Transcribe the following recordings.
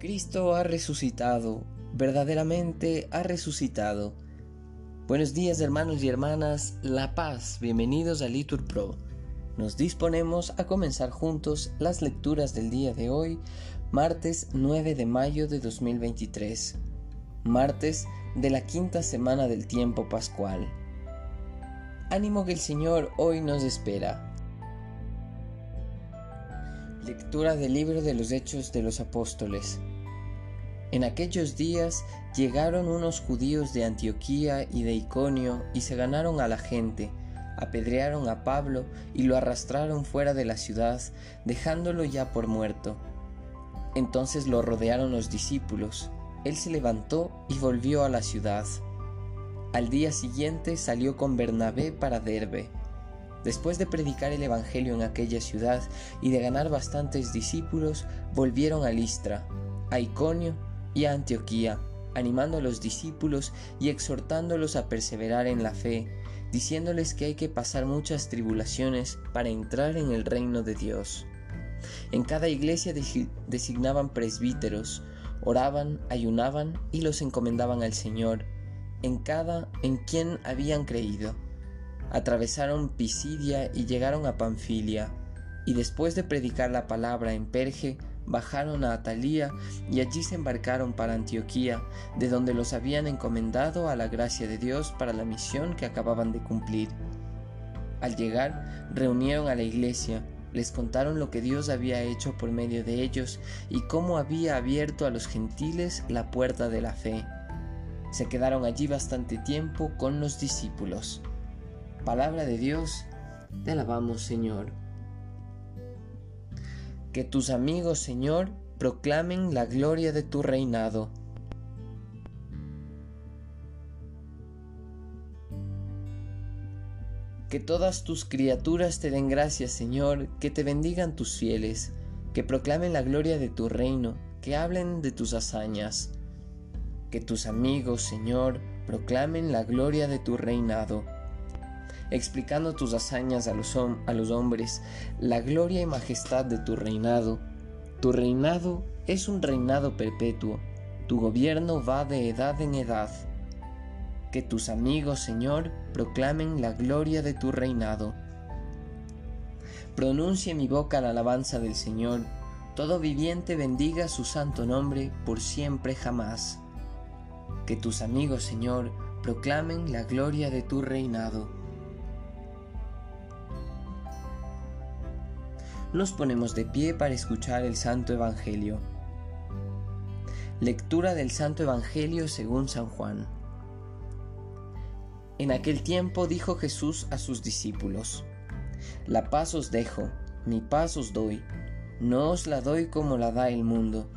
Cristo ha resucitado, verdaderamente ha resucitado. Buenos días hermanos y hermanas, La Paz, bienvenidos a Litur Pro. Nos disponemos a comenzar juntos las lecturas del día de hoy, martes 9 de mayo de 2023, martes de la quinta semana del tiempo pascual. Ánimo que el Señor hoy nos espera. Lectura del libro de los Hechos de los Apóstoles. En aquellos días llegaron unos judíos de Antioquía y de Iconio y se ganaron a la gente, apedrearon a Pablo y lo arrastraron fuera de la ciudad, dejándolo ya por muerto. Entonces lo rodearon los discípulos. Él se levantó y volvió a la ciudad. Al día siguiente salió con Bernabé para Derbe Después de predicar el Evangelio en aquella ciudad y de ganar bastantes discípulos, volvieron a Listra, a Iconio y a Antioquía, animando a los discípulos y exhortándolos a perseverar en la fe, diciéndoles que hay que pasar muchas tribulaciones para entrar en el reino de Dios. En cada iglesia designaban presbíteros, oraban, ayunaban y los encomendaban al Señor, en cada en quien habían creído atravesaron Pisidia y llegaron a Panfilia, y después de predicar la palabra en Perge, bajaron a Atalía y allí se embarcaron para Antioquía, de donde los habían encomendado a la gracia de Dios para la misión que acababan de cumplir. Al llegar, reunieron a la iglesia, les contaron lo que Dios había hecho por medio de ellos y cómo había abierto a los gentiles la puerta de la fe. Se quedaron allí bastante tiempo con los discípulos. Palabra de Dios, te alabamos Señor. Que tus amigos, Señor, proclamen la gloria de tu reinado. Que todas tus criaturas te den gracias, Señor, que te bendigan tus fieles, que proclamen la gloria de tu reino, que hablen de tus hazañas. Que tus amigos, Señor, proclamen la gloria de tu reinado explicando tus hazañas a los, hombres, la gloria y majestad de tu reinado. Tu reinado es un reinado perpetuo, tu gobierno va de edad en edad. Que tus amigos, Señor, proclamen la gloria de tu reinado. Pronuncie mi boca la alabanza del Señor, todo viviente bendiga su santo nombre por siempre jamás. Que tus amigos, Señor, proclamen la gloria de tu reinado. Nos ponemos de pie para escuchar el Santo Evangelio. Lectura del Santo Evangelio según San Juan. En aquel tiempo dijo Jesús a sus discípulos, La paz os dejo, mi paz os doy, no os la doy como la da el mundo,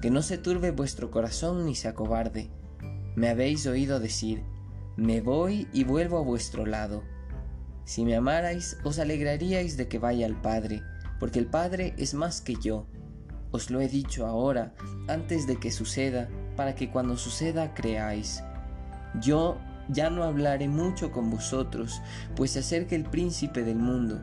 que no se turbe vuestro corazón ni se acobarde. Me habéis oído decir, me voy y vuelvo a vuestro lado. Si me amarais, os alegraríais de que vaya al Padre, porque el Padre es más que yo. Os lo he dicho ahora, antes de que suceda, para que cuando suceda creáis. Yo ya no hablaré mucho con vosotros, pues se acerca el príncipe del mundo.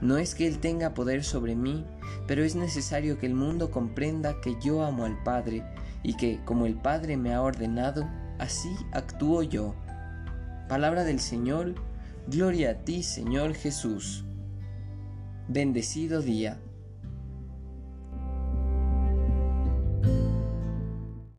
No es que él tenga poder sobre mí, pero es necesario que el mundo comprenda que yo amo al Padre, y que, como el Padre me ha ordenado, así actúo yo. Palabra del Señor, gloria a ti, Señor Jesús. Bendecido día.